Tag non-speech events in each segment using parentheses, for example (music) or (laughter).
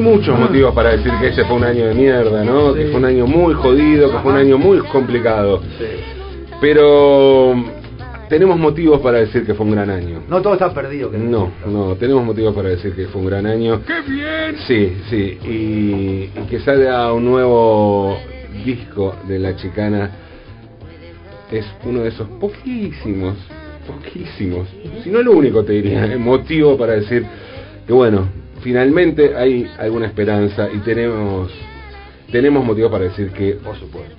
Muchos motivos para decir que ese fue un año de mierda, ¿no? Que fue un año muy jodido, que fue un año muy complicado. Pero tenemos motivos para decir que fue un gran año. No todo está perdido. no, no, tenemos motivos para decir que fue un gran año. ¡Qué bien! Sí, sí, y, y que salga un nuevo disco de La Chicana es uno de esos poquísimos, poquísimos, si no el único te diría, motivo para decir que bueno, finalmente hay alguna esperanza y tenemos tenemos motivos para decir que, por supuesto,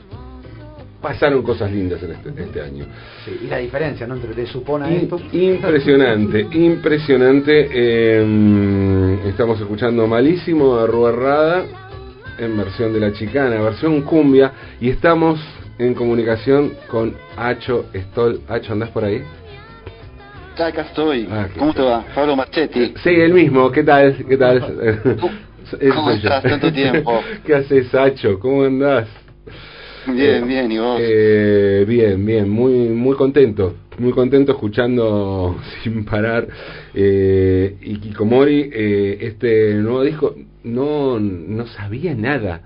pasaron cosas lindas en este, este año. Sí, y la diferencia, ¿no? Entre te supone esto. Impresionante, (laughs) impresionante. Eh, estamos escuchando malísimo a Rada en versión de la chicana, versión cumbia, y estamos en comunicación con Acho Stoll. Acho, ¿andás por ahí? Ya acá estoy. Ah, ¿Cómo te va? Pablo Marchetti. Sí, el mismo. ¿Qué tal? ¿Qué tal? ¿Cómo, (laughs) estás? Tanto tiempo. (laughs) ¿Qué haces, Acho? ¿Cómo andás? Bien, bien, ¿y vos? Eh, bien, bien, muy, muy contento, muy contento escuchando (laughs) sin parar eh, y Kikomori, eh, este nuevo disco, no, no sabía nada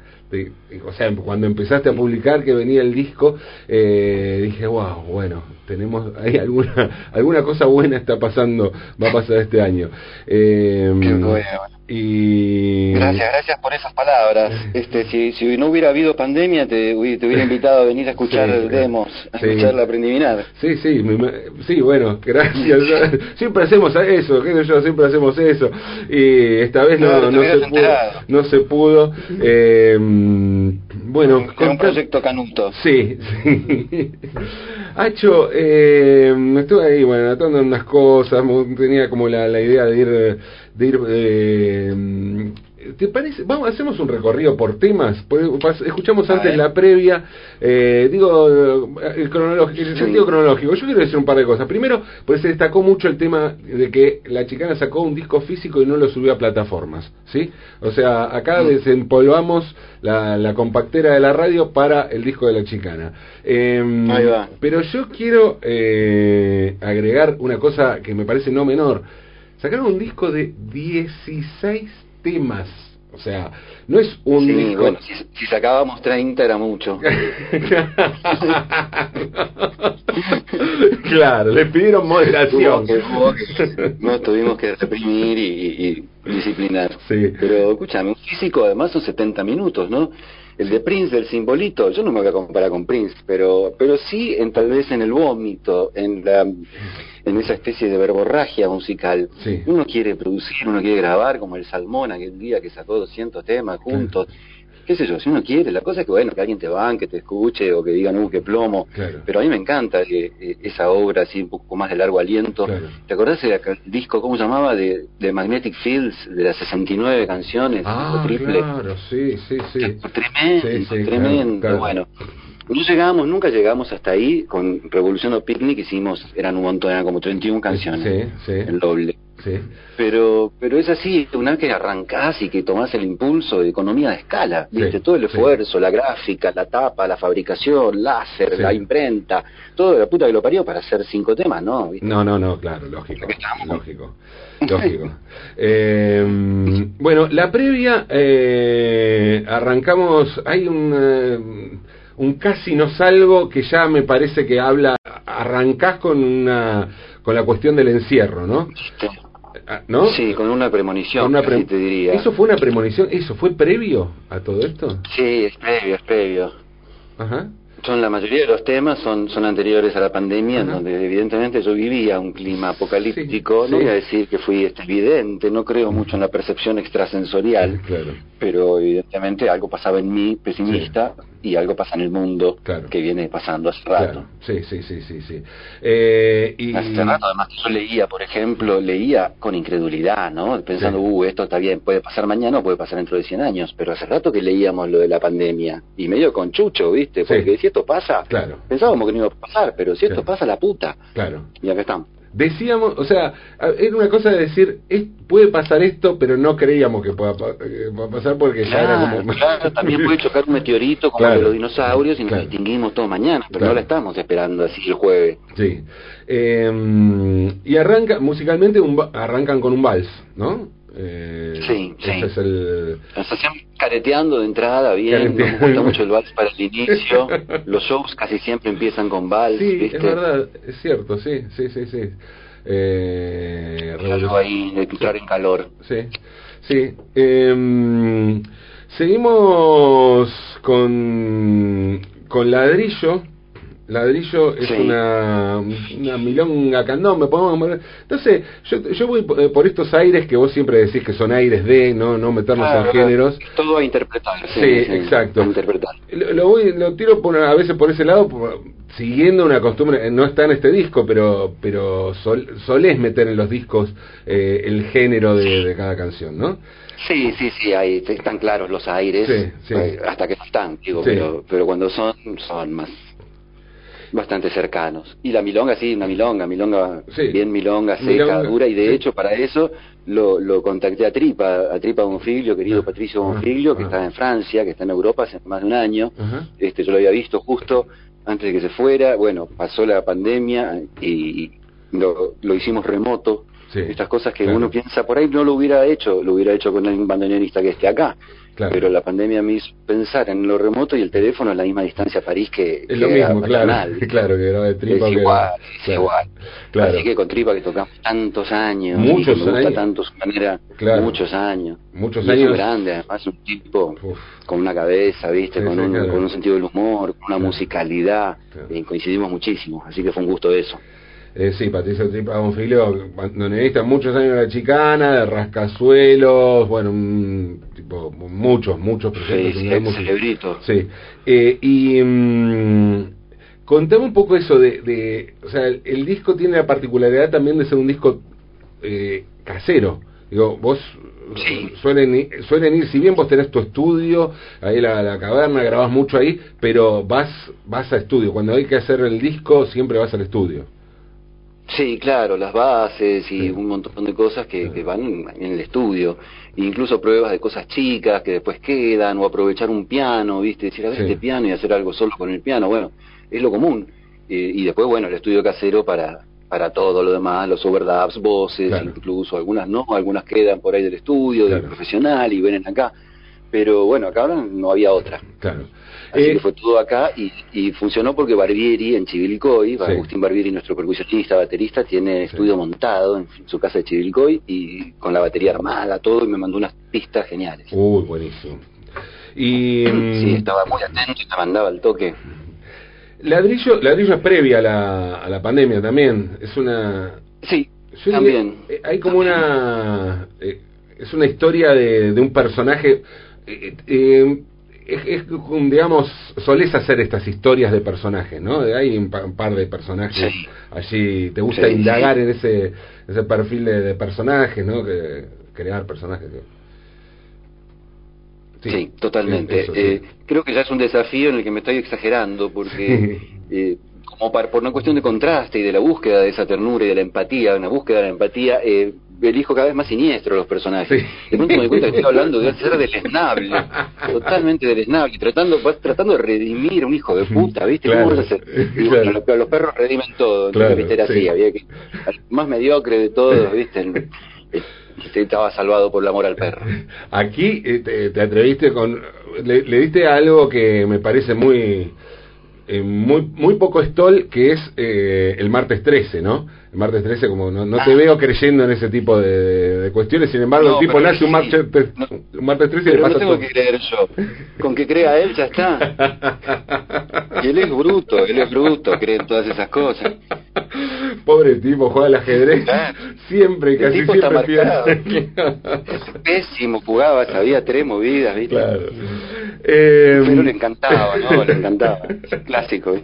o sea, cuando empezaste a publicar que venía el disco, eh, dije, wow, bueno, tenemos, hay alguna, (laughs) alguna cosa buena está pasando, va a pasar este año. Eh, y... Gracias, gracias por esas palabras. (laughs) Este, si, si no hubiera habido pandemia, te, te hubiera invitado a venir a escuchar demos, a escuchar la preliminar. Sí, sí, sí, bueno, gracias. (laughs) siempre hacemos eso, yo, siempre hacemos eso. Y esta vez no, no, se, pudo, no se pudo. Eh, bueno, con un proyecto canuto. Sí, sí. (laughs) Hacho, eh, estuve ahí, bueno, anotando unas cosas, tenía como la, la idea de ir de ir eh, ¿Te parece? Vamos, hacemos un recorrido por temas. Escuchamos antes la previa, eh, digo, el, cronológico, el sentido cronológico. Yo quiero decir un par de cosas. Primero, pues se destacó mucho el tema de que la chicana sacó un disco físico y no lo subió a plataformas, ¿sí? O sea, acá mm. desempolvamos la, la compactera de la radio para el disco de la chicana. Em, Ahí va. Pero yo quiero eh, agregar una cosa que me parece no menor. Sacaron un disco de 16 temas. O sea, no es un disco... Bueno, si, sacábamos 30 era mucho. (laughs) claro, le pidieron moderación. no, tuvimos que reprimir y, disciplinar. Sí. Pero escúchame, un físico además son 70 minutos, ¿no? El de Prince del simbolito, yo no me voy a comparar con Prince, pero pero sí en tal vez en el vómito, en la en esa especie de verborragia musical. Uno quiere producir, uno quiere grabar como el Salmón aquel día que sacó 200 temas juntos qué sé yo, si uno quiere, la cosa es que bueno, que alguien te banque, te escuche o que digan, uh, qué plomo, pero a mí me encanta eh, esa obra así un poco más de largo aliento. ¿Te acordás del disco, cómo se llamaba, de, de, Magnetic Fields, de las 69 canciones, ah, triple? claro, sí, sí, sí. Tremendo, tremendo, bueno. No llegamos, nunca llegamos hasta ahí, con Revolución o Picnic hicimos, eran un montón, eran como 31 canciones, sí, sí. el doble. Pero, pero es así, una vez que arrancás y que tomás el impulso de economía de escala, ¿viste? todo el esfuerzo, la gráfica, la tapa, la fabricación, láser, la imprenta, todo la puta que lo parió para hacer cinco temas, ¿no? No, no, no, claro, lógico. Lógico. Lógico. eh, bueno, la previa, eh, arrancamos, hay un, eh, un casi no salgo que ya me parece que habla, arrancás con una con la cuestión del encierro, ¿no? Ah, ¿No? Sí, con una premonición, una te diría. ¿Eso fue una premonición? ¿Eso fue previo a todo esto? Sí, es previo, es previo. Ajá son la mayoría de los temas son son anteriores a la pandemia, en donde evidentemente yo vivía un clima apocalíptico. no voy a decir que fui este, evidente, no creo mucho en la percepción extrasensorial, pero evidentemente algo pasaba en mí pesimista y algo pasa en el mundo que viene pasando hace rato. Sí, sí, sí, sí, sí. Eh, y... Hace rato, además, yo leía, por ejemplo, leía con incredulidad, ¿no? Pensando, uh, esto está bien, puede pasar mañana o puede pasar dentro de 100 años, pero hace rato que leíamos lo de la pandemia y medio con chucho, ¿viste? Porque decía esto pasa, claro. pensábamos que no iba a pasar, pero si esto pasa, la puta. Claro. Y acá estamos. Decíamos, o sea, era una cosa de decir, puede pasar esto, pero no creíamos que pueda pasar porque ya era como... Claro, también puede (laughs) chocar un meteorito como de los dinosaurios y nos distinguimos todo mañana, pero no la estamos esperando así el jueves. Sí. Em, y arranca, musicalmente un, arrancan con un vals, ¿no? Eh, sí, sí. Es el... careteando de entrada, bien. Me gusta mucho el vals para el inicio. (laughs) Los shows casi siempre empiezan con vals. Sí, es verdad, es cierto, sí, sí, sí. sí. Eh, ahí de entrar en calor. Sí, sí. Eh, seguimos con, con ladrillo Ladrillo es una, una milonga me podemos Entonces, yo, yo voy eh, por estos aires que vos siempre decís que son aires de, no no meternos en géneros. Todo a interpretar. Sí, exacto. interpretar. Lo, voy, lo tiro por, a veces por ese lado, siguiendo una costumbre, no está en este disco, pero pero sol, solés meter en los discos eh, el género de, cada canción, ¿no? Sí, sí, sí, ahí están claros los aires, eh, hasta que no están, digo, pero, pero cuando son, son más bastante cercanos. Y la milonga, sí, una milonga, milonga, bien milonga, seca, dura, y de hecho para eso lo, lo contacté a Tripa, a Tripa Bonfiglio, querido ah, Patricio ah, Bonfiglio, que ah. está en Francia, que está en Europa hace más de un año. este Yo lo había visto justo antes de que se fuera, bueno, pasó la pandemia y lo, lo hicimos remoto. Estas cosas que uno piensa por ahí no lo hubiera hecho, lo hubiera hecho con un bandoneonista que esté acá. Pero la pandemia me hizo pensar en lo remoto y el teléfono a la misma distancia a París que, es lo mismo, claro, claro, que era de tripa. Es igual, es igual. Así que con tripa que tocamos tantos años, muchos y me gusta tanto su manera, muchos años. Muchos años. Grande, además un tipo con una cabeza, viste, con, un, con un sentido del humor, con una musicalidad. Eh, coincidimos muchísimo, así que fue un gusto eso. Eh, sí, Patricio Tripa Bonfilio, bandoneonista muchos años de la chicana, de rascazuelos, bueno, tipo, muchos, muchos proyectos. Sí, sí, celebrito. Sí. Eh, y mm, contame un poco eso de, de o sea, el, disco tiene la particularidad también de ser un disco eh, casero. Digo, vos suelen, ir, suelen ir, si bien vos tenés tu estudio, ahí la, la caverna, grabás mucho ahí, pero vas, vas a estudio. Cuando hay que hacer el disco, siempre vas al estudio. Sí, claro, las bases y un montón de cosas que, van en el estudio, incluso pruebas de cosas chicas que después quedan, o aprovechar un piano, ¿viste? Decir, a ver este piano y hacer algo solo con el piano, bueno, es lo común. Eh, y después, bueno, el estudio casero para, para todo lo demás, los overdubs, voces, incluso algunas no, algunas quedan por ahí del estudio, del profesional y vienen acá. Pero bueno, acá no había otra. Claro. Así que eh, fue todo acá y, funcionó porque Barbieri en Chivilcoy, Agustín Barbieri, nuestro percusionista, baterista, tiene estudio montado en su casa de Chivilcoy y con la batería armada, todo, y me mandó unas pistas geniales. Uy, buenísimo. Y, sí, mm, estaba muy atento y te mandaba el toque. Ladrillo, ladrillo es previa a la, a la pandemia también, es una... Sí, también. Eh, hay como una... Eh, es una historia de, de un personaje... Eh, es, digamos, solés hacer estas historias de personajes, ¿no? Hay un, par de personajes allí, te gusta indagar en ese, ese perfil de, personajes, ¿no? Que, crear personajes. Sí, totalmente. Eh, creo que ya es un desafío en el que me estoy exagerando, porque (laughs) eh, como por una cuestión de contraste y de la búsqueda de esa ternura y de la empatía, una búsqueda de la empatía, eh, elijo cada vez más siniestro los personajes. De pronto me doy cuenta que estoy hablando de ser deleznable, (laughs) totalmente deleznable, tratando, tratando de redimir a un hijo de puta, ¿viste? ¿Cómo vas a hacer? los, perros redimen todo, entonces, Era así, había que, el más mediocre de todos, (laughs) ¿viste? estaba salvado por el amor al perro. Aquí eh, te, atreviste con... Le, le diste algo que me parece muy eh, muy muy poco stall que es eh, el martes 13, ¿no? El martes 13, como no, no te ah. veo creyendo en ese tipo de, cuestiones, sin embargo, el tipo nace un, martes, un martes 13 y le pasa no tengo que creer yo. Con que crea él ya está. (laughs) Y él es bruto, él es bruto, cree en todas esas cosas. Pobre tipo, juega al ajedrez. Siempre, casi tipo siempre está (laughs) Pésimo, jugaba, sabía tres movidas, ¿viste? Claro. Eh, Pero le encantaba, ¿no? Le encantaba. (laughs) Clásico,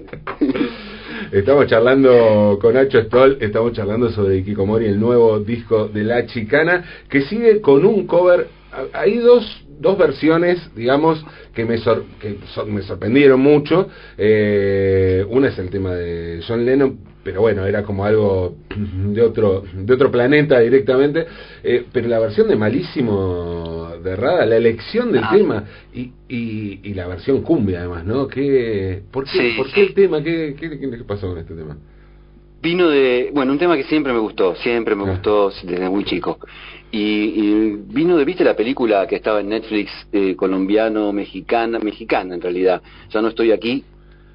Estamos charlando con Nacho Stoll, estamos charlando sobre Kikomori, el nuevo disco de La Chicana, que sigue con un cover. Hay dos, dos versiones, digamos, que me, que me sorprendieron mucho. Eh, una es el tema de John Lennon, pero bueno, era como algo (clears throat) de otro, de otro planeta directamente. Eh, pero la versión de Malísimo de Rada, la elección del ah. tema y, y, la versión cumbia además, ¿no? ¿Qué, ¿Por qué, ¿por qué el tema? ¿Qué, qué, qué pasó con este tema? vino de, bueno, un tema que siempre me gustó, siempre me ah. gustó desde muy chico. Y, vino de, viste la película que estaba en Netflix, eh, colombiano, mexicana, mexicana en realidad, ya no estoy aquí,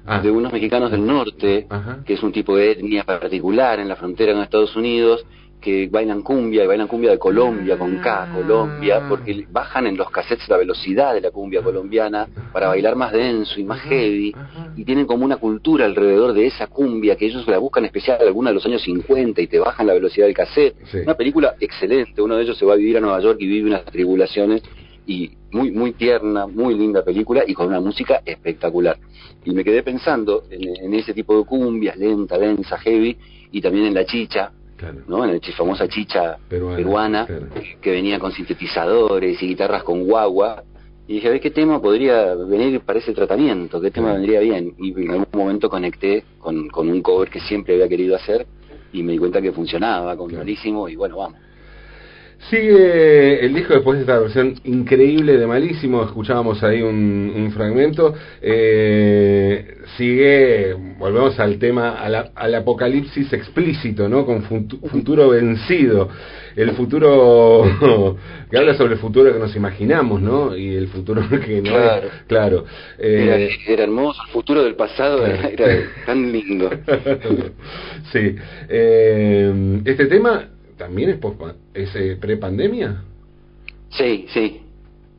ah. de unos mexicanos del norte, que es un tipo de etnia particular en la frontera con Estados Unidos, que bailan cumbia y bailan cumbia de Colombia con K, ah. Colombia, porque bajan en los cassettes la velocidad de la cumbia colombiana para bailar más denso y más heavy y tienen como una cultura alrededor de esa cumbia que ellos la buscan especial alguna de los años 50 y te bajan la velocidad del cassette. Una película excelente, uno de ellos se va a vivir a Nueva York y vive unas tribulaciones y muy muy tierna, muy linda película y con una música espectacular. Y me quedé pensando en, en ese tipo de cumbias, lenta, densa, heavy y también en la chicha, ¿no? En la famosa chicha peruana, que venía con sintetizadores y guitarras con guagua. Y dije, a ver qué tema podría venir para ese tratamiento, qué tema vendría bien. Y en algún momento conecté con, con un cover que siempre había querido hacer y me di cuenta que funcionaba, con clarísimo, y bueno, vamos. Sigue el disco después de esta versión increíble de Malísimo, escuchábamos ahí un, fragmento. Eh, sigue, volvemos al tema, al, apocalipsis explícito, ¿no? Con futuro vencido. El futuro (laughs) que habla sobre el futuro que nos imaginamos, ¿no? Y el futuro (laughs) que no claro. es. Claro. Eh, era, hermoso, el futuro del pasado era, (laughs) tan lindo. sí. Eh, este tema también es, es eh, pre-pandemia. Sí, sí.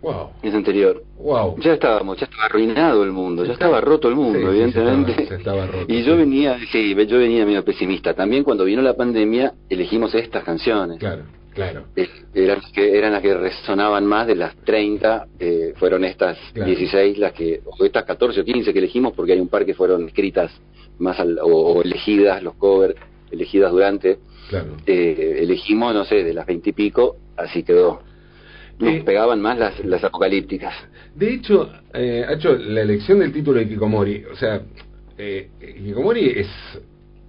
Wow. Es anterior. Wow. Ya estábamos, ya estaba arruinado el mundo, ya estaba roto el mundo, evidentemente. estaba, roto, (laughs) y yo venía, sí, yo venía medio pesimista. También cuando vino la pandemia elegimos estas canciones. Claro, claro. eran las que eran las que resonaban más de las 30, eh, fueron estas 16 las que o estas 14 o 15 que elegimos porque hay un par que fueron escritas más al, o elegidas los covers elegidas durante eh, elegimos, no sé, de las veintipico, así quedó. Nos eh, pegaban más las, las apocalípticas. De hecho, eh, hecho la elección del título de Kikomori, o sea, eh, Kikomori es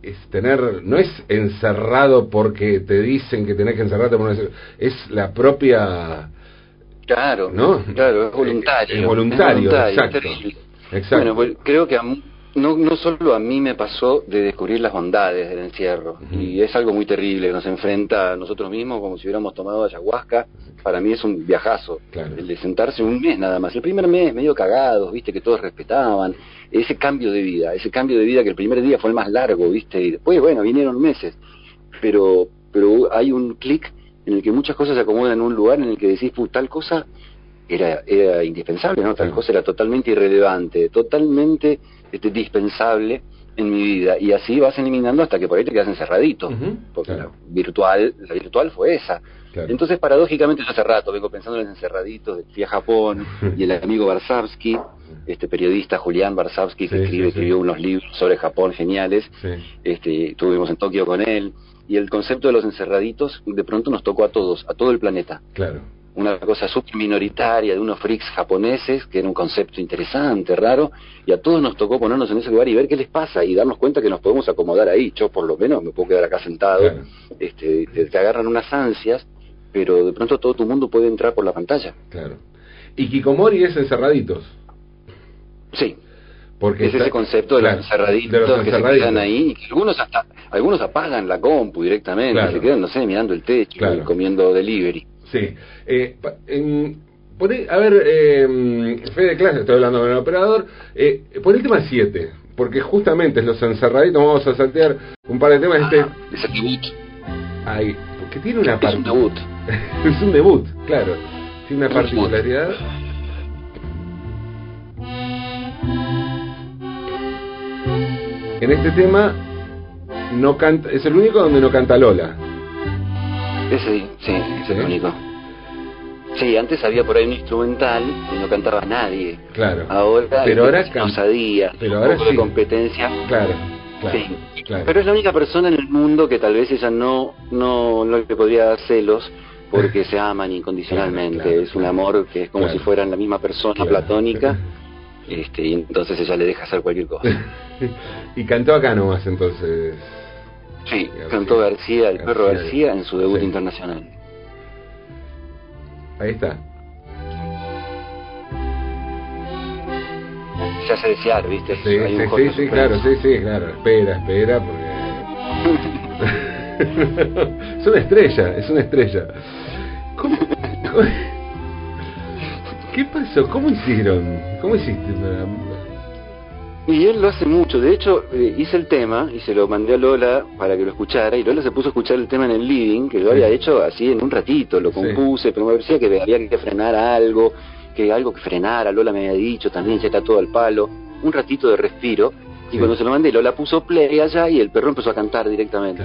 es tener, no es encerrado porque te dicen que tenés que encerrarte, es la propia... Claro, ¿no? Claro, es voluntario. Es, voluntario, exacto. exacto. Bueno, pues, creo que a, no, no solo a mí me pasó de descubrir las bondades del encierro, y es algo muy terrible, nos enfrenta a nosotros mismos como si hubiéramos tomado ayahuasca, para mí es un viajazo, el de sentarse un mes nada más, el primer mes medio cagados, viste, que todos respetaban, ese cambio de vida, ese cambio de vida que el primer día fue el más largo, viste, y después, bueno, vinieron meses, pero, pero hay un clic en el que muchas cosas se acomodan en un lugar en el que decís, tal cosa era, era indispensable, ¿no? Tal cosa era totalmente irrelevante, totalmente este, dispensable en mi vida. Y así vas eliminando hasta que por ahí te quedas encerradito. porque la virtual, la virtual fue esa. Entonces, paradójicamente, yo hace rato vengo pensando en los encerraditos, fui a Japón y el amigo Barsavsky, este periodista Julián Barsavsky, que escribe, escribió unos libros sobre Japón geniales, este, estuvimos en Tokio con él, y el concepto de los encerraditos de pronto nos tocó a todos, a todo el planeta. Claro una cosa súper minoritaria de unos freaks japoneses, que era un concepto interesante, raro, y a todos nos tocó ponernos en ese lugar y ver qué les pasa y darnos cuenta que nos podemos acomodar ahí. Yo por lo menos me puedo quedar acá sentado, este, te, agarran unas ansias, pero de pronto todo tu mundo puede entrar por la pantalla. Claro. ¿Y Kikomori es encerraditos? Sí. Porque es ese concepto de, los encerraditos que se quedan ahí y que algunos hasta algunos apagan la compu directamente, se quedan, no sé, mirando el techo y comiendo delivery. Sí. Eh, a ver, eh, Fede Clase, estoy hablando con el operador. Eh, por el tema 7, porque justamente los encerraditos vamos a saltear un par de temas. este es el debut. Ay, porque tiene una Es un debut. (laughs) es un debut, claro. Tiene una particularidad. En este tema no canta, es el único donde no canta Lola. Ese sí, es el único. Sí, antes había por ahí un instrumental y no cantaba nadie. Claro. Ahora, pero ahora osadía, pero ahora poco de competencia. Claro. Claro, sí. Pero es la única persona en el mundo que tal vez ella no, no, no le podría dar celos porque se aman incondicionalmente. es un amor que es como si fueran la misma persona platónica. Este, y entonces ella le deja hacer cualquier cosa. (laughs) y cantó acá nomás entonces. Sí, cantó García, el perro García, en su debut internacional. Ahí está. Se hace desear, ¿viste? Sí, sí, sí, claro, sí, sí, claro. Espera, espera, porque. (laughs) (laughs) es una estrella, es una estrella. ¿Cómo, qué pasó? ¿Cómo hicieron? ¿Cómo hiciste? Y él lo hace mucho. De hecho, eh, hice el tema y se lo mandé a Lola para que lo escuchara. Y Lola se puso a escuchar el tema en el living, que lo había hecho así en un ratito. Lo compuse, pero me parecía que había que frenar algo, que algo que frenara. Lola me había dicho también, se está todo al palo. Un ratito de respiro. Y cuando se lo mandé, Lola puso play allá y el perro empezó a cantar directamente.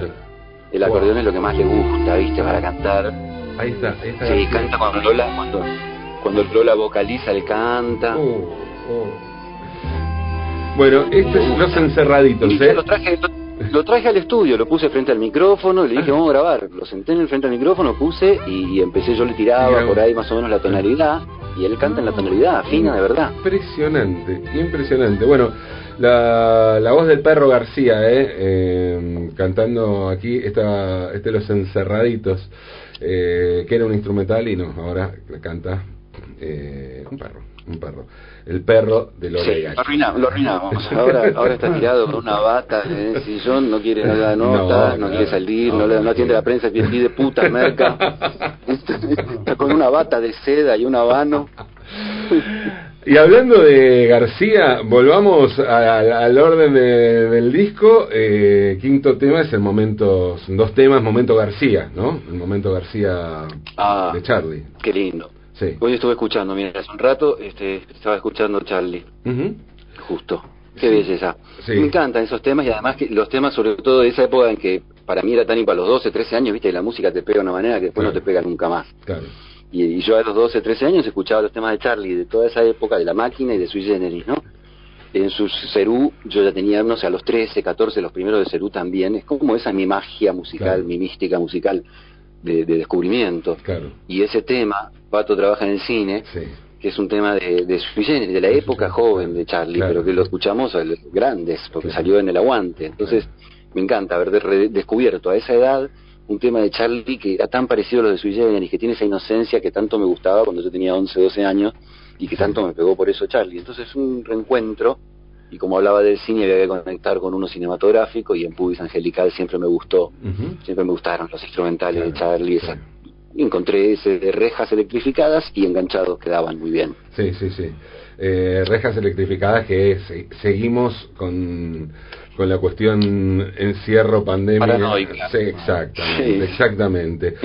El acordeón es lo que más le gusta, ¿viste? Para cantar. Ahí está, ahí está. Sí, canta cuando Lola, cuando, cuando Lola vocaliza, le canta. Oh, oh. Bueno, estos son los encerraditos, ¿eh? Lo traje, lo, traje al estudio, lo puse frente al micrófono, le dije, vamos a grabar. Lo senté en el frente al micrófono, puse y, empecé, yo le tiraba por ahí más o menos la tonalidad y él canta en la tonalidad, fina de verdad. Impresionante, impresionante. Bueno, la, la voz del perro García, ¿eh? eh cantando aquí esta, este Los Encerraditos, eh, que era un instrumental y no, ahora canta eh, un perro, un perro el perro de Lola sí, Lo arruinamos, lo arruinamos. Ahora, ahora está tirado con una bata en el sillón, no quiere nada nota, no, quiere salir, no, no, atiende la prensa, pide puta merca. (laughs) Está, con una bata de seda y un habano. Y hablando de García, volvamos al orden del disco. Eh, quinto tema es el momento, son dos temas, momento García, ¿no? El momento García ah, de Charlie. Qué lindo. Hoy estuve escuchando, mira, hace un rato este, estaba escuchando Charlie. Justo. Qué belleza. Me encantan esos temas y además que los temas, sobre todo de esa época en que para mí era tan para los 12, 13 años, viste, la música te pega de una manera que después no te pega nunca más. Y, yo a los 12, 13 años escuchaba los temas de Charlie, de toda esa época, de la máquina y de Sui Generis, ¿no? En sus Cerú, yo ya tenía, no sé, a los 13, 14, los primeros de Cerú también. Es como esa mi magia musical, mi mística musical de, descubrimiento. Y ese tema, Pato trabaja en el cine, que es un tema de, de, de la época joven de Charlie, pero que lo escuchamos a los grandes, porque salió en el aguante. Entonces, me encanta haber descubierto a esa edad un tema de Charlie que era tan parecido a los de Sui y que tiene esa inocencia que tanto me gustaba cuando yo tenía 11, 12 años y que tanto me pegó por eso Charlie. Entonces, es un reencuentro y como hablaba del cine había que conectar con uno cinematográfico y en Pubis Angelical siempre me gustó, siempre me gustaron los instrumentales de Charlie, encontré ese de rejas electrificadas y enganchados quedaban muy bien. Sí, sí, sí. Eh, rejas electrificadas que seguimos con con la cuestión encierro, pandemia. Sí, exactamente. exactamente.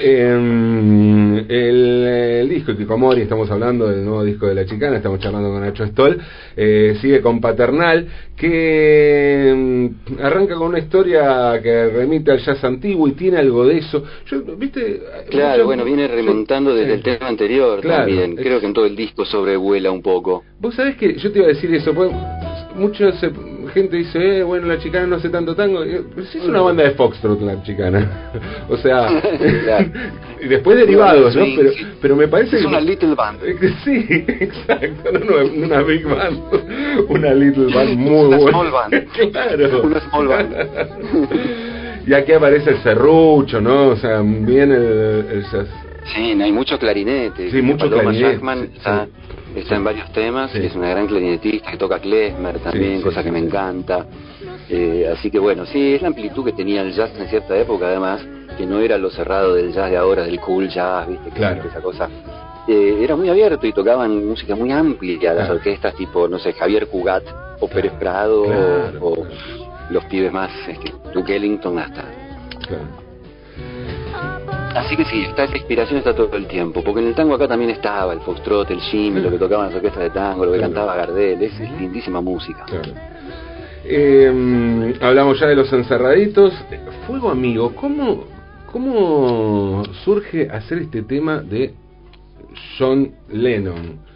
Em, el, disco Kikomori, estamos hablando del nuevo disco de La Chicana, estamos charlando con Nacho Stoll, eh, sigue con Paternal, que em, arranca con una historia que remite al jazz antiguo y tiene algo de eso. Yo, ¿viste? Claro, bueno, viene remontando desde el tema anterior también. Creo que en todo el disco sobrevuela un poco. Vos sabés que yo te iba a decir eso, pues, muchos gente dice, eh, bueno, la chicana no hace tanto tango. Pues es una banda de Foxtrot la chicana. (laughs) o sea, (laughs) y después derivados, ¿no? Pero, pero me parece es una little band. (laughs) Sí, exacto, no, una big band, una little band muy una buena. Small band. claro. Una small band. y aquí aparece el serrucho, ¿no? O sea, viene el, el Sí, hay mucho clarinete. Sí, mucho clarinete. Está en varios temas, es una gran clarinetista que toca klezmer también, cosa que me encanta. Eh, así que bueno, sí, es la amplitud que tenía el jazz en cierta época, además, que no era lo cerrado del jazz de ahora, del cool jazz, ¿viste? Claro. Esa cosa. Eh, era muy abierto y tocaban música muy amplia, las orquestas tipo, no sé, Javier Cugat o Pérez Prado o, los pibes más, este, Duke Ellington hasta. Así que sí, esta, esa inspiración está todo el tiempo, porque en el tango acá también estaba el foxtrot, el jimmy, lo que tocaban las orquestas de tango, lo que cantaba Gardel, es, lindísima música. Eh, hablamos ya de los encerraditos. Fuego Amigo, ¿cómo, ¿cómo surge hacer este tema de John Lennon?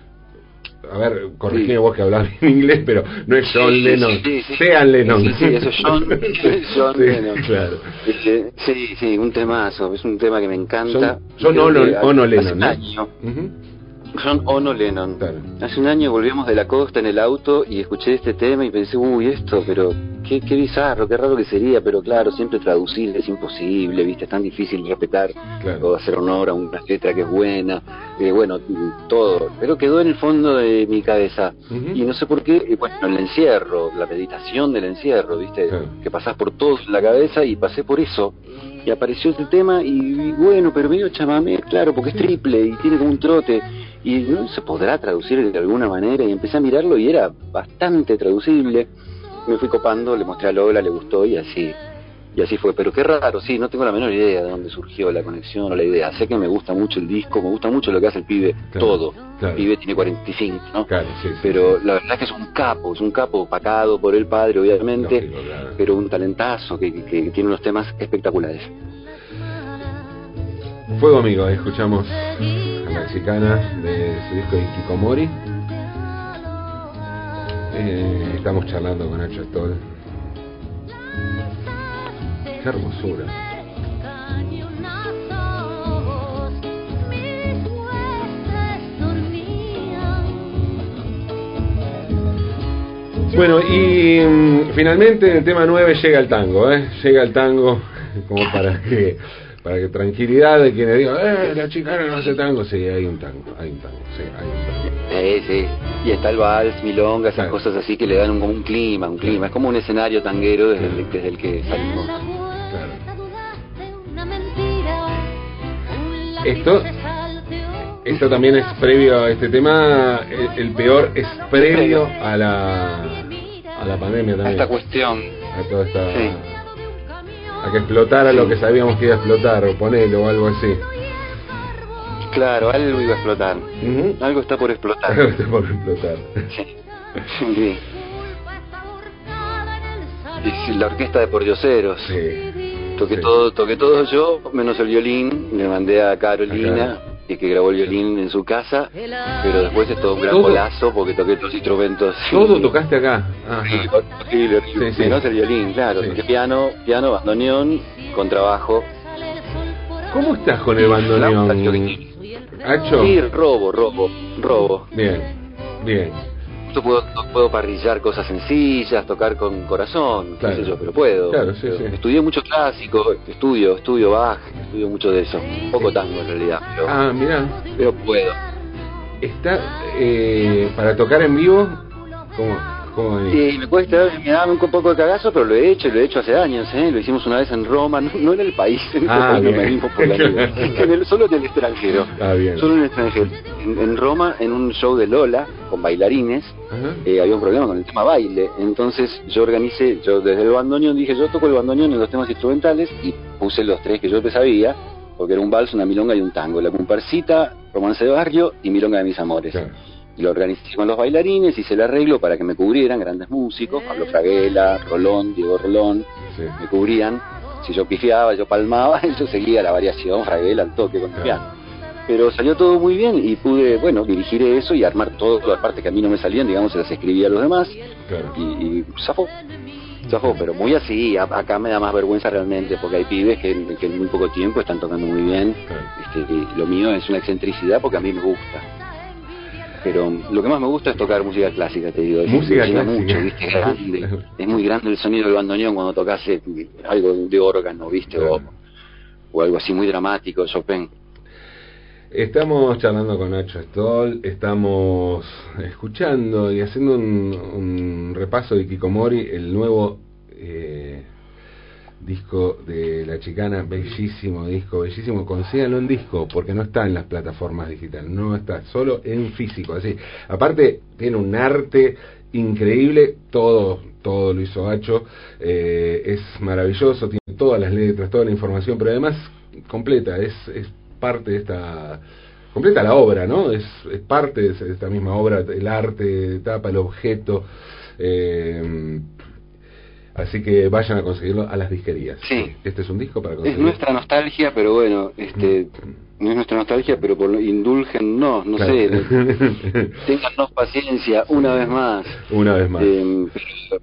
A ver, corregime vos que hablas en inglés, pero no es John Lennon, sean Lennon. Sí, eso es John, (laughs) John Lennon. Claro. Este, sí, sí, un temazo, es un tema que me encanta. John, no Lennon. Hace un año. John Ono Lennon. Hace un año volvíamos de la costa en el auto y escuché este tema y pensé, uy, esto, pero qué, qué bizarro, qué raro que sería, pero claro, siempre traducir es imposible, ¿viste? Es tan difícil respetar o hacer honor a una letra que es buena, eh, bueno, todo. Pero quedó en el fondo de mi cabeza. Y no sé por qué, bueno, el encierro, la meditación del encierro, ¿viste? Que pasás por todo en la cabeza y pasé por eso y apareció este tema y, bueno, pero medio chamamé, claro, porque es triple y tiene como un trote y no se podrá traducir de alguna manera y empecé a mirarlo y era bastante traducible. Me fui copando, le mostré a Lola, le gustó y así y así fue, pero qué raro, sí, no tengo la menor idea de dónde surgió la conexión o la idea. Sé que me gusta mucho el disco, me gusta mucho lo que hace el pibe, todo. El pibe tiene 45, ¿no? Claro, sí, pero la verdad es que es un capo, es un capo pacado por el padre, obviamente, pero un talentazo que, tiene unos temas espectaculares. Fuego amigo, escuchamos a la chicana de su disco de Kikomori. Eh, estamos charlando con Nacho Stoll Qué hermosura. Bueno, y mm, finalmente en el tema 9 llega el tango, ¿eh? Llega el tango (laughs) como para que para que tranquilidad de quienes digan, eh, la chica no hace tango, sí, hay un tango, hay un tango, sí, hay un tango. Sí, sí, y está el vals, milonga, esas cosas así que le dan un, como un clima, un clima, es como un escenario tanguero desde, el, desde el que salimos. Esto, esto también es previo a este tema, el, peor es previo a la, a la pandemia también. A esta cuestión. A toda esta... A que explotara lo que sabíamos que iba a explotar, o ponerlo o algo así. Claro, algo iba a explotar. Algo está por explotar. Algo está por explotar. Sí. Y la orquesta de pordioseros. Sí. Toqué todo, toqué todo yo, menos el violín, le mandé a Carolina, que grabó el violín en su casa, pero después es todo un gran golazo porque toqué todos los instrumentos. ¿Todo (laughs) tocaste acá? Sí, sí, menos el violín, claro, toqué piano, piano, bandoneón, con trabajo. ¿Cómo estás con el bandoneón? ¿Hacho? Sí, robo, robo, robo. Bien, bien puedo, puedo parrillar cosas sencillas, tocar con corazón, qué sé yo, pero puedo. Estudié mucho clásico, estudio, estudio Bach, estudio mucho de eso. Poco tango en realidad. Pero, ah, mira. Pero puedo. Está, eh, para tocar en vivo, ¿cómo? Sí, me cuesta, me da un poco de cagazo, pero lo he hecho, lo he hecho hace años, ¿eh? Lo hicimos una vez en Roma, no, en el país, (laughs) en ah, solo (laughs) en el extranjero. Ah, bien. Solo en el extranjero. En, Roma, en un show de Lola, con bailarines, eh, había un problema con el tema baile. Entonces yo organicé, yo desde el bandoneón dije, yo toco el bandoneón en los temas instrumentales y puse los tres que yo sabía, porque era un vals, una milonga y un tango. La comparsita, romance de barrio y milonga de mis amores lo organicé con los bailarines, hice el arreglo para que me cubrieran, grandes músicos, Pablo Fraguela, Rolón, Diego Rolón, me cubrían. Si yo pifiaba, yo palmaba, (laughs) yo seguía la variación, Fraguela al toque con el piano. Pero salió todo muy bien y pude, bueno, dirigir eso y armar todas las partes que a mí no me salían, digamos, se las escribía a los demás. Y, y zafó. Zafó, pero muy así, acá me da más vergüenza realmente, porque hay pibes que, en muy poco tiempo están tocando muy bien. Este, y lo mío es una excentricidad porque a mí me gusta pero lo que más me gusta es tocar música clásica, te digo. Música clásica. Mucho, ¿viste? Es, grande. es muy grande el sonido del bandoneón cuando tocas eh, algo de órgano, ¿viste? O, algo así muy dramático, Chopin. Estamos charlando con Nacho Stoll, estamos escuchando y haciendo un, un repaso de Kikomori, el nuevo disco de La Chicana, bellísimo disco, bellísimo, consíganlo en disco, porque no está en las plataformas digitales, no está, solo en físico, así. Aparte, tiene un arte increíble, todo, todo lo hizo Hacho, eh, es maravilloso, tiene todas las letras, toda la información, pero además completa, es, es parte de esta completa la obra, ¿no? Es, es parte de esta misma obra, el arte, tapa, el objeto, eh, Así que vayan a conseguirlo a las disquerías. Sí. Este es un disco para conseguirlo. Es nuestra nostalgia, pero bueno, este no es nuestra nostalgia, pero por indulgen, no, no sé. (laughs) Téngannos paciencia una vez más. Una vez más. Eh,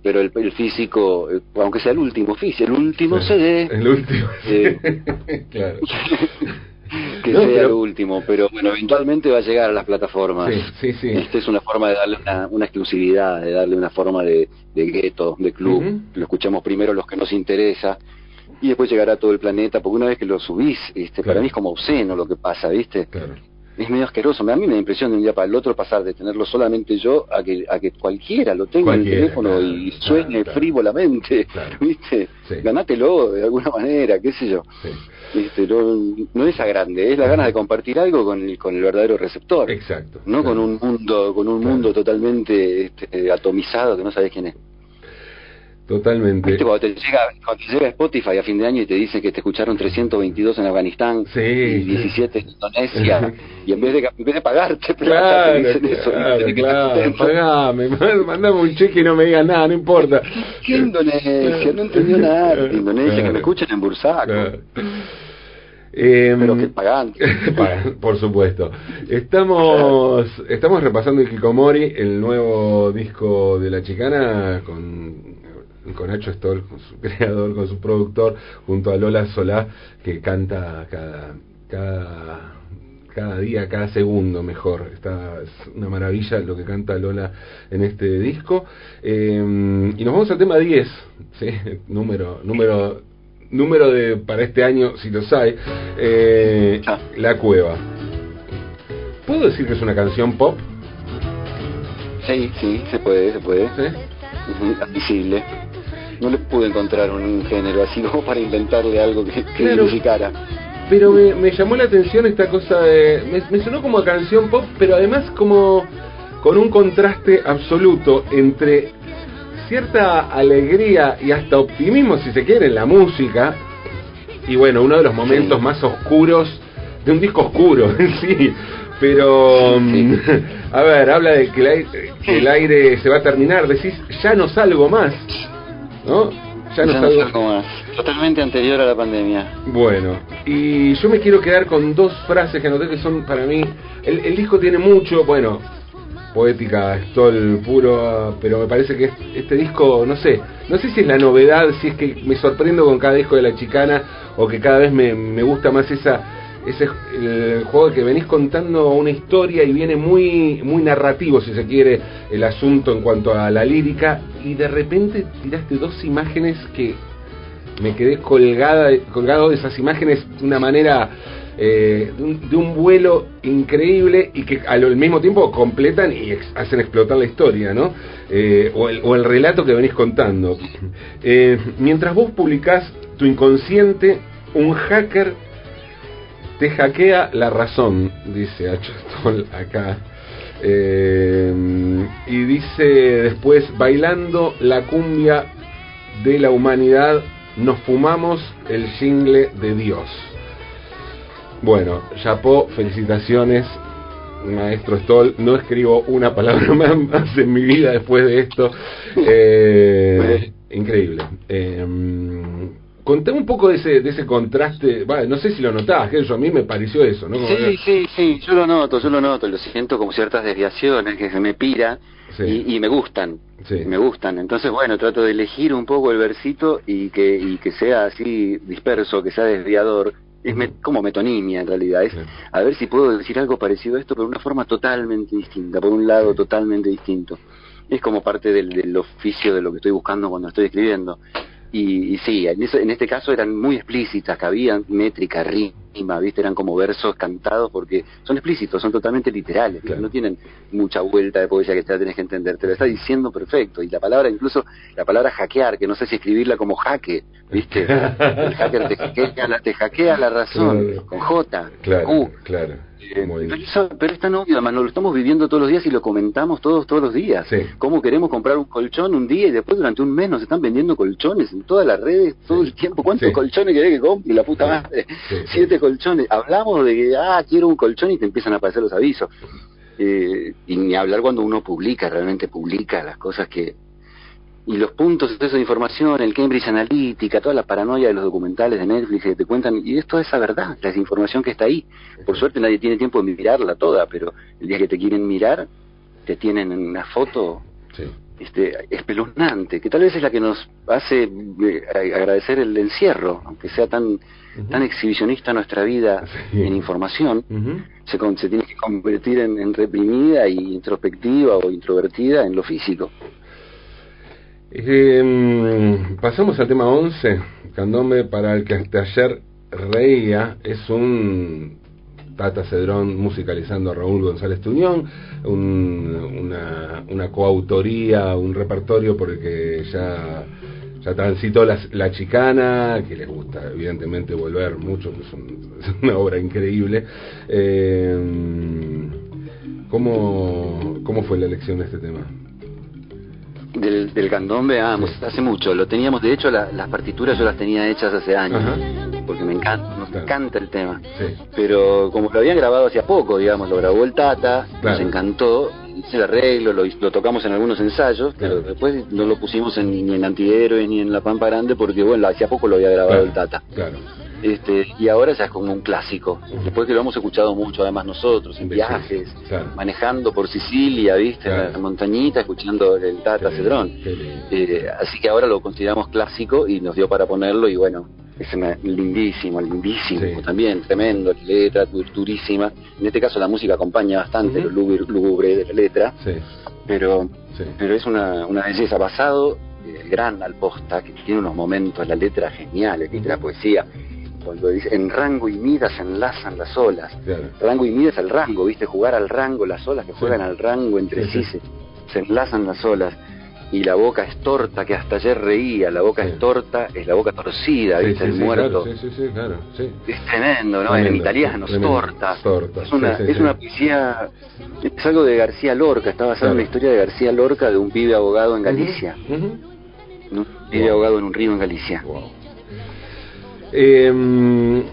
pero, el, físico, eh, aunque sea el último físico, el último CD. El último. Eh, (laughs) claro. (laughs) que sea lo último, pero bueno, eventualmente va a llegar a las plataformas. Sí, sí, Esta es una forma de darle una, exclusividad, de darle una forma de, de gueto, de club. Lo escuchamos primero los que nos interesa y después llegará a todo el planeta, porque una vez que lo subís, este, para mí es como obsceno lo que pasa, ¿viste? Claro es medio asqueroso. A mí me da impresión de un día para el otro pasar de tenerlo solamente yo a que, a que cualquiera lo tenga en el teléfono y sueñe frívolamente. (laughs) ¿Viste? Ganátelo de alguna manera, qué sé yo. ¿Viste? No, es a grande, es la ganas de compartir algo con el, con el verdadero receptor. Exacto. No con un mundo, con un mundo totalmente este, atomizado que no sabes quién es. Totalmente. Cuando te, llega, cuando te llega Spotify a fin de año y te dice que te escucharon 322 en Afganistán y 17 en Indonesia, (laughs) y en vez de, en vez de pagarte plata, claro, (laughs) te dicen eso. Claro, pagame, mandame un cheque y no me digas nada, no importa. ¿Qué Indonesia? No entendió nada Indonesia, que me escuchen en Bursaco. Eh, Pero que (laughs) pagan. por supuesto. Estamos estamos repasando el Kikomori, el nuevo disco de la chicana con con Nacho Stoll, con su (laughs) creador, con su productor, junto a Lola Solá, que canta cada, cada, cada día, cada segundo mejor. Está, es una maravilla lo que canta Lola en este disco. Eh, y nos vamos al tema 10, ¿sí? (laughs) número, número, número de para este año, si lo hay, eh, La Cueva. ¿Puedo decir que es una canción pop? Sí, sí, se puede, se puede. ¿Sí? visible no le pude encontrar un género así como para inventarle algo que, que significara. Pero me, llamó la atención esta cosa de... Me, sonó como canción pop, pero además como con un contraste absoluto entre cierta alegría y hasta optimismo, si se quiere, en la música. Y bueno, uno de los momentos más oscuros de un disco oscuro (laughs) en sí. Pero, mm, a ver, habla de que el, aire, que el aire se va a terminar. Decís, ya no salgo más. ¿No? Ya no, salgo más. Totalmente anterior a la pandemia. Bueno, y yo me quiero quedar con dos frases que anoté que son para mí. El, disco tiene mucho, bueno, poética, el puro, pero me parece que este disco, no sé, no sé si es la novedad, si es que me sorprendo con cada disco de la chicana o que cada vez me, me gusta más esa ese el juego que venís contando una historia y viene muy muy narrativo si se quiere el asunto en cuanto a la lírica y de repente tiraste dos imágenes que me quedé colgada colgado de esas imágenes de una manera eh, de, un, vuelo increíble y que al, mismo tiempo completan y hacen explotar la historia, ¿no? Eh, o, el, o, el, relato que venís contando. Eh, mientras vos publicás tu inconsciente, un hacker te hackea la razón, dice Achostol acá. Eh, y dice después, bailando la cumbia de la humanidad, nos fumamos el jingle de Dios. Bueno, Chapó, felicitaciones, maestro Stoll. No escribo una palabra (laughs) más en mi vida después de esto. Eh, (laughs) increíble. Poco de ese, de ese contraste, no sé si lo notás, que eso a mí me pareció eso, ¿no? sí, sí, sí, yo lo noto, yo lo noto, lo siento como ciertas desviaciones que se me pira y, me gustan, me gustan. Entonces, bueno, trato de elegir un poco el versito y que, y que sea así disperso, que sea desviador. Es como metonimia en realidad, es a ver si puedo decir algo parecido a esto, pero de una forma totalmente distinta, por un lado totalmente distinto. Es como parte del, del oficio de lo que estoy buscando cuando estoy escribiendo. Y, sí, en, en, este caso eran muy explícitas, había métrica, rima, ¿viste? Eran como versos cantados porque son explícitos, son totalmente literales, no tienen mucha vuelta de poesía que te la tenés que entender, te lo está diciendo perfecto. Y la palabra, incluso la palabra hackear, que no sé si escribirla como jaque, ¿viste? (laughs) El hacker te hackea la, te hackea la razón, con J, claro, Claro. Eh, pero, es tan obvio, además lo estamos viviendo todos los días y lo comentamos todos todos los días. Cómo queremos comprar un colchón un día y después durante un mes nos están vendiendo colchones en todas las redes todo el tiempo. ¿Cuántos colchones querés que compre? La puta madre. Siete colchones. Hablamos de que, ah, quiero un colchón y te empiezan a aparecer los avisos. Eh, y ni hablar cuando uno publica, realmente publica las cosas que, y los puntos de esa información, el Cambridge Analytica, toda la paranoia de los documentales de Netflix que te cuentan, y es toda esa verdad, la información que está ahí. Por suerte nadie tiene tiempo de mirarla toda, pero el día que te quieren mirar, te tienen en una foto este, espeluznante, que tal vez es la que nos hace eh, agradecer el encierro, aunque sea tan, tan exhibicionista nuestra vida en información, se, se, tiene que convertir en, reprimida y introspectiva o introvertida en lo físico. Eh, pasamos al tema 11, candombe para el que hasta ayer reía, es un Tata Cedrón musicalizando a Raúl González Tuñón, una, una coautoría, un repertorio por el que ya, ya transitó la, chicana, que les gusta evidentemente volver mucho, que es, (laughs) una obra increíble. Eh, ¿cómo, ¿Cómo fue la elección de este tema? Del, del candombe, ah, hace mucho. Lo teníamos, de hecho, las partituras yo las tenía hechas hace años, porque me encanta, nos encanta el tema. Pero como lo habían grabado hacía poco, digamos, lo grabó el Tata, nos encantó, hice el arreglo, lo, lo, tocamos en algunos ensayos, pero después no lo pusimos en, ni en Antihéroes ni en La Pampa Grande, porque bueno, hacía poco lo había grabado el Tata. Claro. Este, y ahora ya es como un clásico. Después que lo hemos escuchado mucho, además nosotros, en viajes, manejando por Sicilia, ¿viste? En la montañita, escuchando el Tata Cedrón. Eh, así que ahora lo consideramos clásico y nos dio para ponerlo y bueno, es lindísimo, lindísimo también, tremendo, letra durísima. En este caso la música acompaña bastante lo lúgubre de la letra, pero, pero es una, una belleza. Basado el gran Alposta, que tiene unos momentos, la letra genial, la poesía, cuando dice en rango y mida se enlazan las olas. Rango y mida es el rango, ¿viste? Jugar al rango, las olas que juegan al rango entre sí, Se, enlazan las olas. Y la boca es torta, que hasta ayer reía, la boca es torta, es la boca torcida, ¿viste? el muerto. Claro, es tremendo, ¿no? en italiano, es torta. Es una, es una poesía, es algo de García Lorca, está basado en la historia de García Lorca de un pibe abogado en Galicia. Un pibe abogado en un río en Galicia. Eh,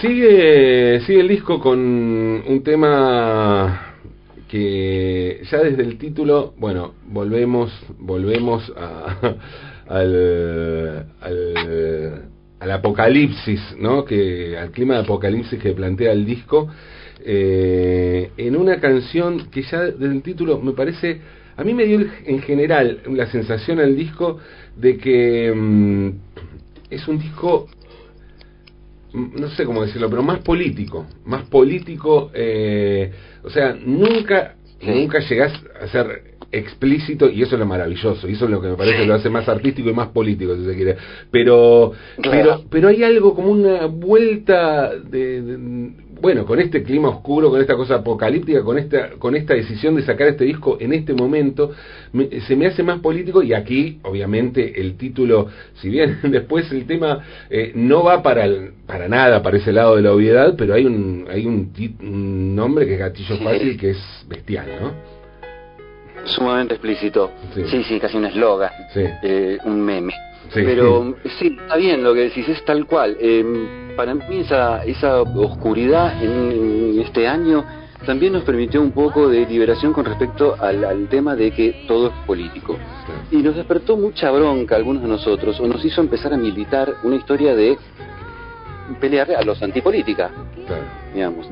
sigue, sigue el disco con un tema que ya desde el título, bueno, volvemos, volvemos a, (laughs) al, al, apocalipsis, ¿no? Que, al clima de apocalipsis que plantea el disco, eh, en una canción que ya desde el título me parece, a mí me dio en general la sensación al disco de que mm, es un disco no sé cómo decirlo, pero más político, más político, eh, o sea, nunca, nunca llegás a ser explícito y eso es lo maravilloso, y eso es lo que me parece que lo hace más artístico y más político, si se quiere. Pero, pero, pero hay algo como una vuelta de bueno, con este clima oscuro, con esta cosa apocalíptica, con esta, con esta decisión de sacar este disco en este momento, se me hace más político y aquí, obviamente, el título, si bien (laughs) después el tema eh, no va para, para nada para ese lado de la obviedad, pero hay un, hay un, nombre que es gatillo fácil que es bestial, ¿no? Sumamente explícito. Sí, sí, casi un eslogan, eh, un meme. Pero sí, está bien lo que decís, es tal cual. Em, para mí esa, esa oscuridad en, este año también nos permitió un poco de liberación con respecto al, al tema de que todo es político. Y nos despertó mucha bronca a algunos de nosotros, o nos hizo empezar a militar una historia de pelear a los antipolítica. Digamos,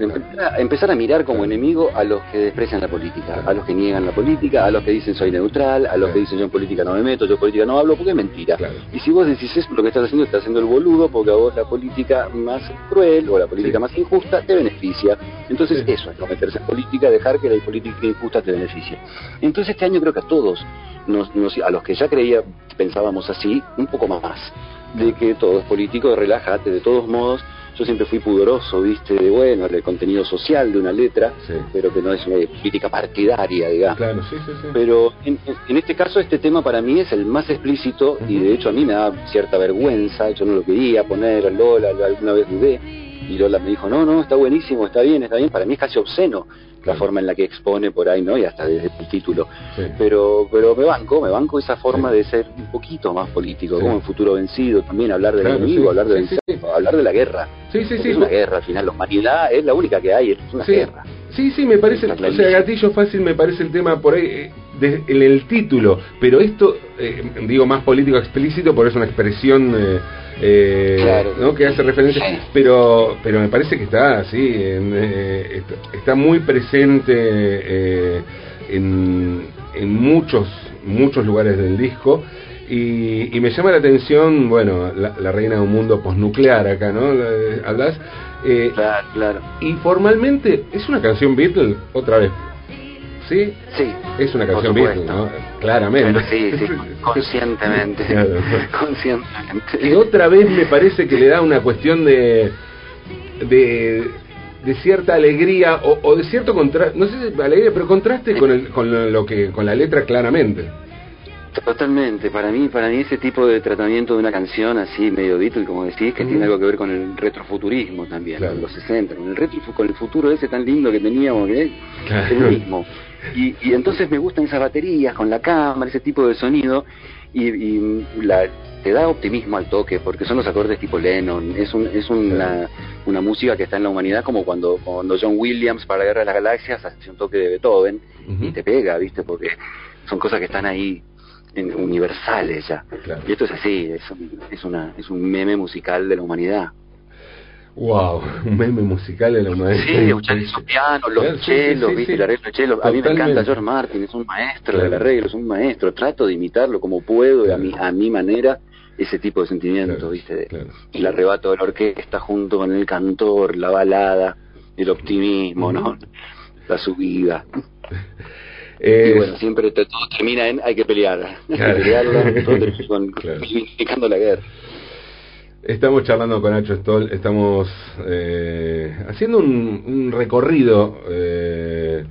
empezar, a, mirar como enemigo a los que desprecian la política, a los que niegan la política, a los que dicen soy neutral, a los que dicen yo en política no me meto, yo en política no hablo, porque es mentira. Y si vos decís eso, lo que estás haciendo, estás haciendo el boludo, porque a vos la política más cruel o la política más injusta te beneficia. Entonces eso es no meterse en política, dejar que la política injusta te beneficie. Entonces este año creo que a todos, nos, a los que ya creía, pensábamos así, un poco más de que todo es político, relájate, de todos modos, yo siempre fui pudoroso, viste, de bueno, el contenido social de una letra, pero que no es una política partidaria, digamos. Claro, sí, sí, pero en, este caso este tema para mí es el más explícito y de hecho a mí me da cierta vergüenza, yo no lo quería poner, Lola alguna vez dudé, y Lola me dijo, no, no, está buenísimo, está bien, está bien, para mí es casi obsceno la forma en la que expone por ahí, ¿no? Y hasta desde el título. Pero pero me banco, me banco esa forma de ser un poquito más político, como en Futuro Vencido, también hablar del enemigo, hablar, de hablar de la guerra. Sí, sí, sí. Es una guerra, al final, la humanidad es la única que hay, es una guerra. Sí, sí, me parece, o sea, gatillo fácil me parece el tema por ahí, eh, en el título, pero esto, eh, digo más político explícito, por eso una expresión eh, eh ¿no? que hace referencia, pero pero me parece que está así, está, muy presente en, en muchos, muchos lugares del disco. Y, me llama la atención, bueno, la, reina de un mundo posnuclear acá, ¿no? Hablas. Eh, claro, claro. Y formalmente, ¿es una canción Beatle? Otra vez. ¿Sí? Sí. Es una canción Beatle, ¿no? Claramente. sí, sí, conscientemente. (laughs) conscientemente. Y otra vez me parece que le da una cuestión de. de de cierta alegría o, de cierto contraste, no sé si alegría, pero contraste con, el, con lo que con la letra claramente. Totalmente, para mí, para mí ese tipo de tratamiento de una canción así medio Beatle, como decís, que tiene algo que ver con el retrofuturismo también, los 60, con el retro, con el futuro ese tan lindo que teníamos, que es el mismo. Y, y entonces me gustan esas baterías con la cámara, ese tipo de sonido, y, y la, te da optimismo al toque, porque son los acordes tipo Lennon, es, un, es una, una música que está en la humanidad como cuando, cuando John Williams para la Guerra de las Galaxias hace un toque de Beethoven y te pega, ¿viste? Porque son cosas que están ahí universales ya. Y esto es así, es, es, una, es un meme musical de la humanidad. Wow, (laughs) un meme musical de la humanidad. Sí, escuchar el piano, los chelos, ¿viste? El arreglo de chelos. A mí me encanta George Martin, es un maestro del arreglo, es un maestro. Trato de imitarlo como puedo, a, mi, a mi manera, ese tipo de sentimiento, ¿viste? El arrebato de la orquesta junto con el cantor, la balada, el optimismo, ¿no? La subida. (laughs) Y bueno, siempre todo termina en hay que pelear. (laughs) Hay que pelearla, con, (laughs) la guerra. Estamos charlando con Nacho Stoll, estamos eh, haciendo un, un recorrido eh,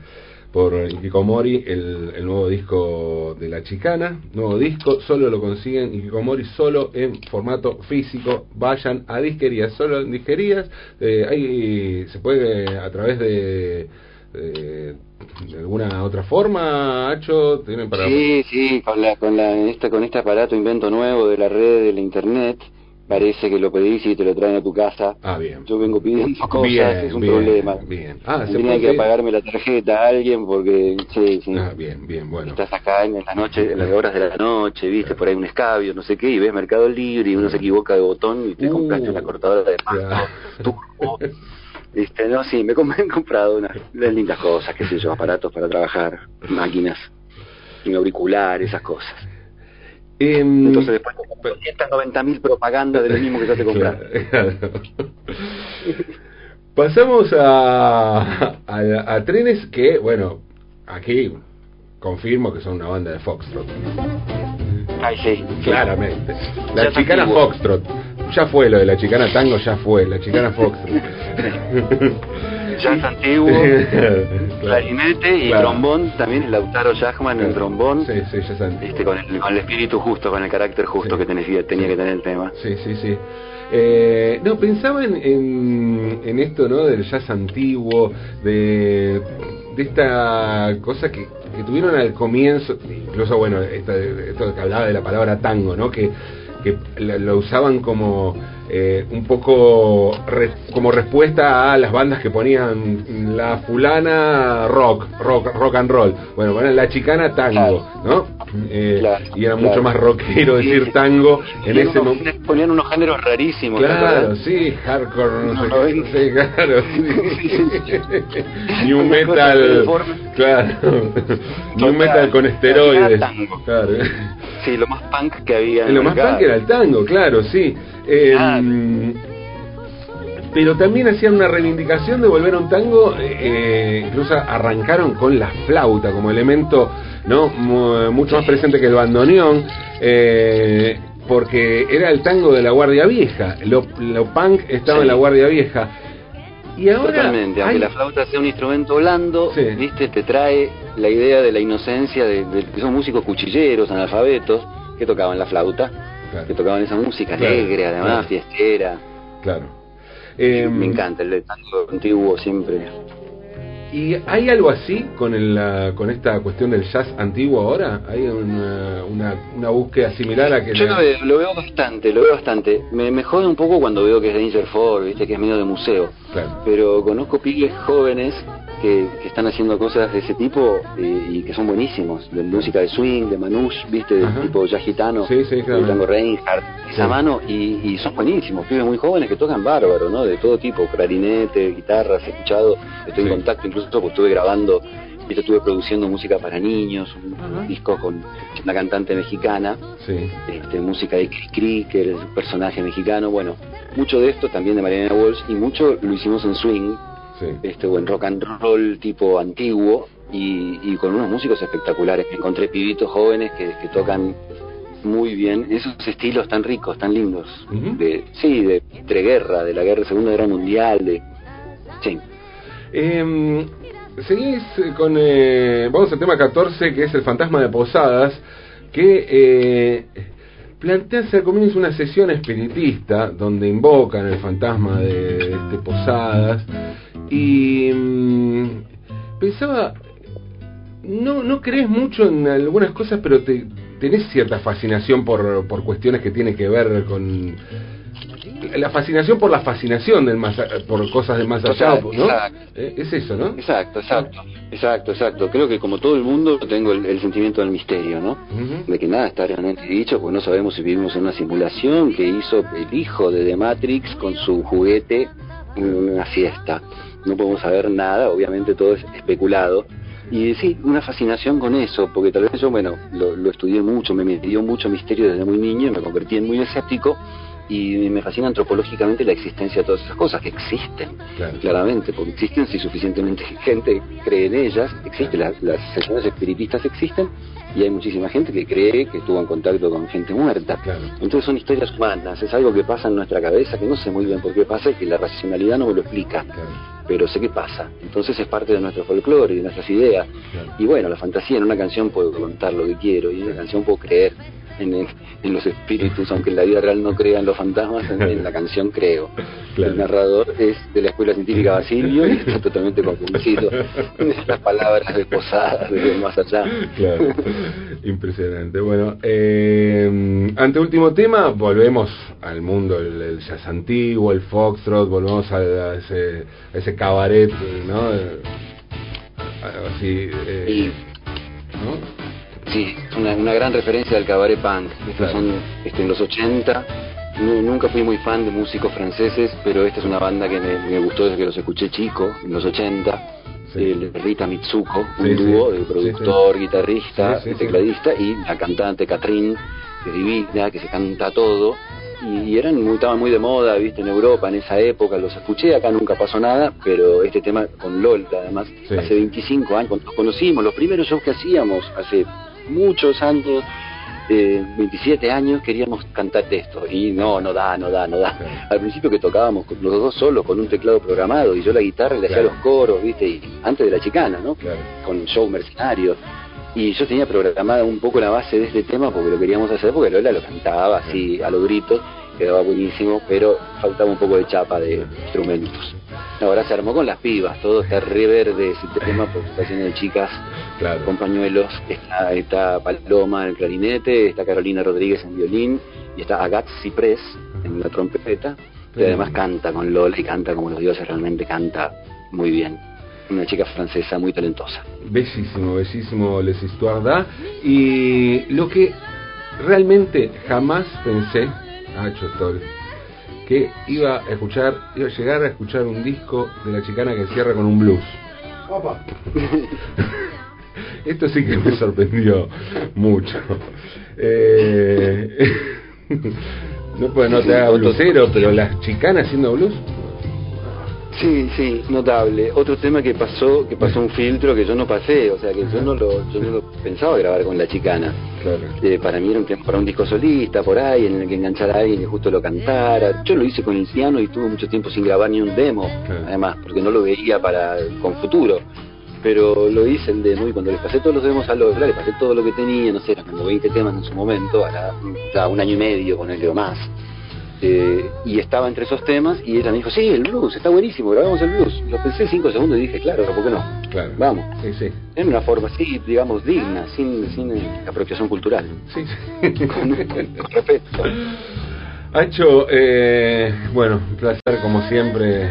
por Ikikomori, el, el, nuevo disco de La Chicana, nuevo disco, solo lo consiguen Ikikomori solo en formato físico, vayan a disquerías, solo en disquerías, eh, ahí se puede a través de de alguna otra forma, Hacho? ¿Tienen para... Sí, sí, con, la, con, la, este, con este aparato invento nuevo de la red de la internet, parece que lo pedís y te lo traen a tu casa. Ah, bien. Yo vengo pidiendo cosas, es un problema. Bien. Ah, ¿se Tenía que pagarme la tarjeta a alguien porque, sí, sí. Ah, bien, bien, bueno. Estás acá en la noche, en las horas de la noche, viste, por ahí un escabio, no sé qué, y ves Mercado Libre y uno se equivoca de botón y te compraste una cortadora de pasto, (laughs) este, no, sí, me, he (laughs) comprado unas, lindas cosas, qué sé yo, aparatos para trabajar, máquinas, y auricular, esas cosas. Em, Entonces después te mil propagandas de lo mismo que ya te compraste. (laughs) Pasamos a, a, trenes que, bueno, aquí confirmo que son una banda de Foxtrot. Ay, sí. Claramente. La chicana Foxtrot. Ya fue lo de la chicana tango, ya fue. La chicana Foxtrot. jazz antiguo, clarinete y trombón, también Lautaro Jackman en trombón, sí, sí, este, con, el, con el espíritu justo, con el carácter justo que tenía, tenía que tener el tema. Sí, sí, sí. Eh, no, pensaba en, en, esto, ¿no? Del jazz antiguo, de, de esta cosa que, que tuvieron al comienzo, incluso, bueno, esto, esto que hablaba de la palabra tango, ¿no? Que, que lo usaban como eh, un poco como respuesta a las bandas que ponían la fulana rock, rock, rock and roll. Bueno, ponían la chicana tango, ¿no? Eh, y era mucho más rockero decir tango en ese momento. Ponían unos géneros rarísimos. Claro, sí, hardcore, no, sé (laughs) sí, (laughs) claro. (laughs) New metal, claro. New metal con esteroides. Claro. Sí, lo más punk que había. lo más punk era el tango, claro, sí. Em, pero también hacían una reivindicación de volver a un tango, eh, incluso arrancaron con la flauta como elemento no mucho más presente que el bandoneón, eh, porque era el tango de la Guardia Vieja, lo, punk estaba en la Guardia Vieja. Y ahora Totalmente, aunque la flauta sea un instrumento blando, viste, te trae la idea de la inocencia de, que son músicos cuchilleros, analfabetos, que tocaban la flauta que tocaban esa música alegre, además, fiestera. Claro. me em, encanta el tango antiguo siempre. ¿Y hay algo así con, el, con esta cuestión del jazz antiguo ahora? ¿Hay una, una, búsqueda similar a que... Yo lo, veo, bastante, lo veo bastante. Me, me jode un poco cuando veo que es Danger Ford, ¿viste? que es medio de museo. Pero conozco pibes jóvenes que, están haciendo cosas de ese tipo y que son buenísimos, de música de swing, de manouche, viste, de tipo ya gitano, sí, sí, claro. de Reinhardt, esa mano, y, son buenísimos, pibes muy jóvenes que tocan bárbaro, ¿no? De todo tipo, clarinete, guitarras, he escuchado, estoy en contacto incluso porque estuve grabando yo estuve produciendo música para niños, un, disco con una cantante mexicana, este, música de Cri que un personaje mexicano, bueno, mucho de esto también de Mariana Walsh y mucho lo hicimos en swing, este, o en rock and roll tipo antiguo y, con unos músicos espectaculares. Encontré pibitos jóvenes que, tocan muy bien esos estilos tan ricos, tan lindos, de sí, de entreguerra, de la guerra Segunda Guerra Mundial, de sí. Eh, seguís con eh, vamos al tema 14 que es el fantasma de Posadas que eh, plantea al comienzo una sesión espiritista donde invocan el fantasma de, este Posadas y mm, pensaba no, no crees mucho en algunas cosas, pero te, tenés cierta fascinación por, por cuestiones que tienen que ver con la fascinación por la fascinación del más, por cosas del más allá, ¿no? Eh, es eso, ¿no? Exacto, exacto, exacto, exacto. Creo que como todo el mundo tengo el, sentimiento del misterio, ¿no? De que nada está realmente dicho, pues no sabemos si vivimos en una simulación que hizo el hijo de The Matrix con su juguete en una fiesta. No podemos saber nada, obviamente todo es especulado y sí, una fascinación con eso, porque tal vez yo, bueno, lo, estudié mucho, me dio mucho misterio desde muy niño y me convertí en muy escéptico y me fascina antropológicamente la existencia de todas esas cosas que existen, claramente, porque existen si suficientemente gente cree en ellas, existen, las, las sesiones espiritistas existen y hay muchísima gente que cree que estuvo en contacto con gente muerta. Entonces son historias humanas, es algo que pasa en nuestra cabeza que no sé muy bien por qué pasa y que la racionalidad no me lo explica pero sé qué pasa. Entonces es parte de nuestro folclore y de nuestras ideas. Y bueno, la fantasía en una canción puedo contar lo que quiero y en una canción puedo creer en, los espíritus, aunque en la vida real no crea en los fantasmas, en, la canción creo. (laughs) El narrador es de la Escuela Científica Basilio y está totalmente convencido (laughs) de las palabras de posadas desde más allá. Claro. Impresionante. Bueno, eh, ante último tema, volvemos al mundo, el, jazz antiguo, el foxtrot, volvemos a, ese, ese cabaret, ¿no? Así, eh, ¿no? Sí, una, una gran referencia del cabaret punk. Estos son este, en los 80. nunca fui muy fan de músicos franceses, pero esta es una banda que me, gustó desde que los escuché chico, en los 80. El Rita Mitsuko, un dúo de productor, guitarrista, tecladista y la cantante Catherine, que es divina, que se canta todo. Y, eran muy, estaban muy de moda, viste, en Europa en esa época, los escuché, acá nunca pasó nada, pero este tema con LOL, además, hace 25 años, cuando nos conocimos, los primeros shows que hacíamos hace muchos años, eh, 27 años, queríamos cantar esto. Y no, no da, no da, no da. Al principio que tocábamos los dos solos con un teclado programado y yo la guitarra le hacía los coros, ¿viste? Y antes de la chicana, ¿no? Con show mercenario. Y yo tenía programada un poco la base de este tema porque lo queríamos hacer, porque Lola lo cantaba así a los gritos, quedaba buenísimo, pero faltaba un poco de chapa de instrumentos. Ahora se armó con las pibas, todo está re verde ese tema porque está lleno de chicas claro. con pañuelos. Está, está Paloma en el clarinete, está Carolina Rodríguez en violín y está Agat Ciprés en la trompeta. Y además canta con Lola y canta como los dioses, realmente canta muy bien. Una chica francesa muy talentosa. Bellísimo, bellísimo Les Histoires Y lo que realmente jamás pensé, ah, Chotol, que iba a escuchar, iba a llegar a escuchar un disco de la chicana que cierra con un blues. (laughs) Esto sí que me sorprendió mucho. Eh, (laughs) no, pues no te haga blusero, pero las chicanas haciendo blues. Sí, sí, notable. Otro tema que pasó, que pasó un filtro que yo no pasé, o sea que yo no lo, yo no lo pensaba grabar con la chicana. Claro. Eh, para mí era un tiempo para un disco solista, por ahí, en el que enganchara a alguien y justo lo cantara. Yo lo hice con el piano y tuve mucho tiempo sin grabar ni un demo, además, porque no lo veía para con futuro. Pero lo hice el demo y cuando les pasé todos los demos a Lola, le pasé todo lo que tenía, no sé, eran como 20 temas en su momento, a, un año y medio con el o más. Eh, y estaba entre esos temas y ella me dijo, sí, el blues, está buenísimo, grabamos el blues. Lo pensé cinco segundos y dije, claro, ¿por qué no? Claro. Vamos. Sí, sí. En una forma así, digamos, digna, sin, sin apropiación cultural. Sí, sí. con, (laughs) respeto. Hacho, eh, bueno, un placer como siempre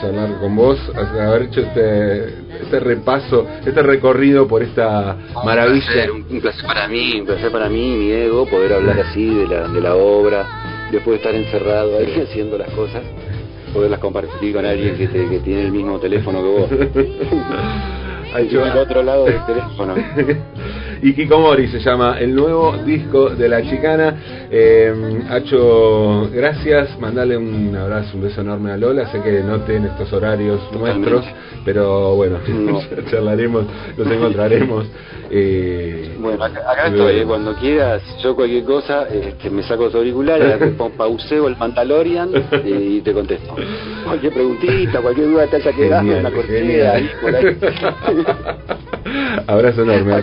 charlar con vos, haber hecho este, este repaso, este recorrido por esta maravilla. Un placer, para mí, un placer para mí, mi ego, poder hablar así de la, de la obra después de estar encerrado ahí haciendo las cosas, poderlas compartir con alguien que, que tiene el mismo teléfono que vos. (laughs) Hacho. del otro lado del teléfono. (laughs) y Kikomori se llama el nuevo disco de la chicana. Eh, Hacho, gracias. Mandale un abrazo, un beso enorme a Lola. Sé que no tiene estos horarios nuestros, pero bueno, (laughs) charlaremos, nos encontraremos. Eh, bueno, acá, estoy. Eh, cuando quieras, yo cualquier cosa, este, me saco los auriculares, (laughs) pauseo el Mandalorian y te contesto. Cualquier preguntita, cualquier duda te haya quedado, una cortina ahí por ahí. (laughs) Abrazo enorme,